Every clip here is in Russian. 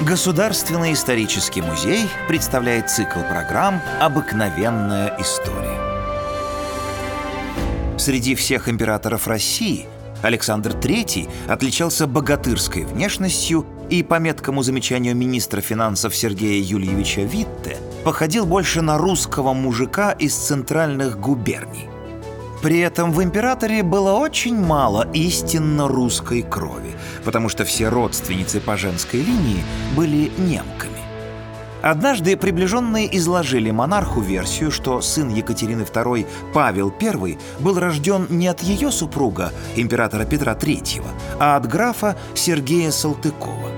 Государственный исторический музей представляет цикл программ «Обыкновенная история». Среди всех императоров России Александр III отличался богатырской внешностью и, по меткому замечанию министра финансов Сергея Юльевича Витте, походил больше на русского мужика из центральных губерний. При этом в императоре было очень мало истинно русской крови, потому что все родственницы по женской линии были немками. Однажды приближенные изложили монарху версию, что сын Екатерины II Павел I был рожден не от ее супруга, императора Петра III, а от графа Сергея Салтыкова.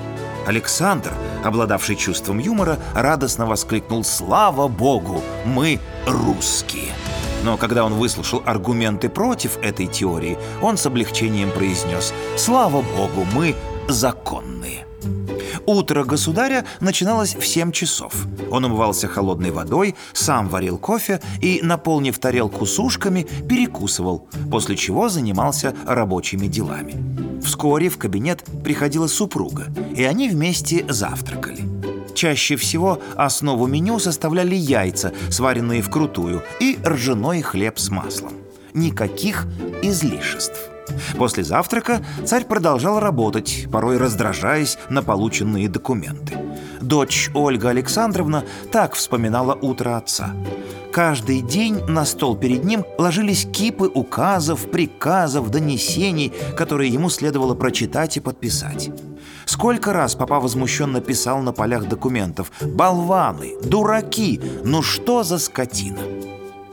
Александр, обладавший чувством юмора, радостно воскликнул «Слава Богу, мы русские!» Но когда он выслушал аргументы против этой теории, он с облегчением произнес «Слава Богу, мы законные». Утро государя начиналось в 7 часов. Он умывался холодной водой, сам варил кофе и, наполнив тарелку сушками, перекусывал, после чего занимался рабочими делами. Вскоре в кабинет приходила супруга, и они вместе завтракали. Чаще всего основу меню составляли яйца, сваренные вкрутую, и ржаной хлеб с маслом. Никаких излишеств. После завтрака царь продолжал работать, порой раздражаясь на полученные документы. Дочь Ольга Александровна так вспоминала утро отца. Каждый день на стол перед ним ложились кипы указов, приказов, донесений, которые ему следовало прочитать и подписать. Сколько раз папа возмущенно писал на полях документов «Болваны! Дураки! Ну что за скотина!»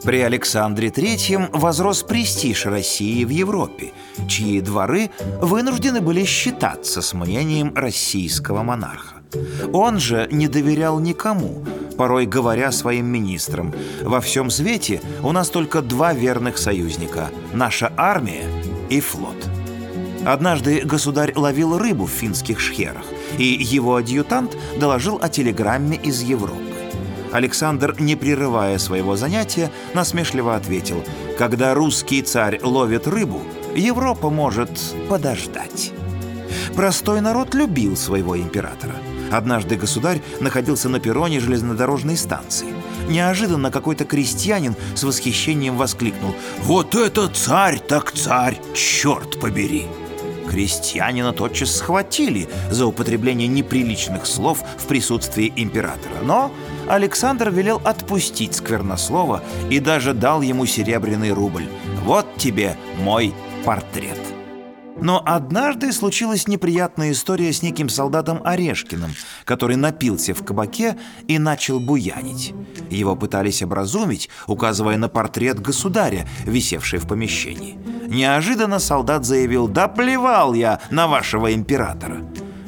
При Александре III возрос престиж России в Европе, чьи дворы вынуждены были считаться с мнением российского монарха. Он же не доверял никому, порой говоря своим министрам «Во всем свете у нас только два верных союзника – наша армия и флот». Однажды государь ловил рыбу в финских шхерах, и его адъютант доложил о телеграмме из Европы. Александр, не прерывая своего занятия, насмешливо ответил «Когда русский царь ловит рыбу, Европа может подождать». Простой народ любил своего императора. Однажды государь находился на перроне железнодорожной станции. Неожиданно какой-то крестьянин с восхищением воскликнул «Вот это царь так царь, черт побери!» Крестьянина тотчас схватили за употребление неприличных слов в присутствии императора. Но Александр велел отпустить сквернослова и даже дал ему серебряный рубль. «Вот тебе мой портрет». Но однажды случилась неприятная история с неким солдатом Орешкиным, который напился в кабаке и начал буянить. Его пытались образумить, указывая на портрет государя, висевший в помещении. Неожиданно солдат заявил «Да плевал я на вашего императора!»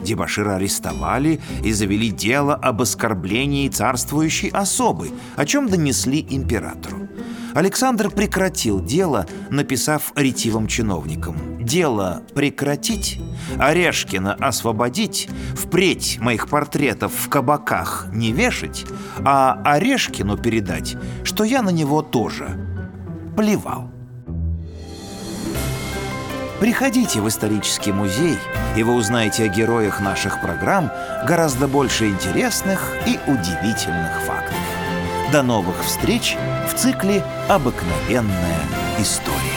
Дебашира арестовали и завели дело об оскорблении царствующей особы, о чем донесли императору. Александр прекратил дело, написав ретивым чиновникам «Дело прекратить, Орешкина освободить, впредь моих портретов в кабаках не вешать, а Орешкину передать, что я на него тоже плевал». Приходите в исторический музей, и вы узнаете о героях наших программ гораздо больше интересных и удивительных фактов. До новых встреч в цикле «Обыкновенная история».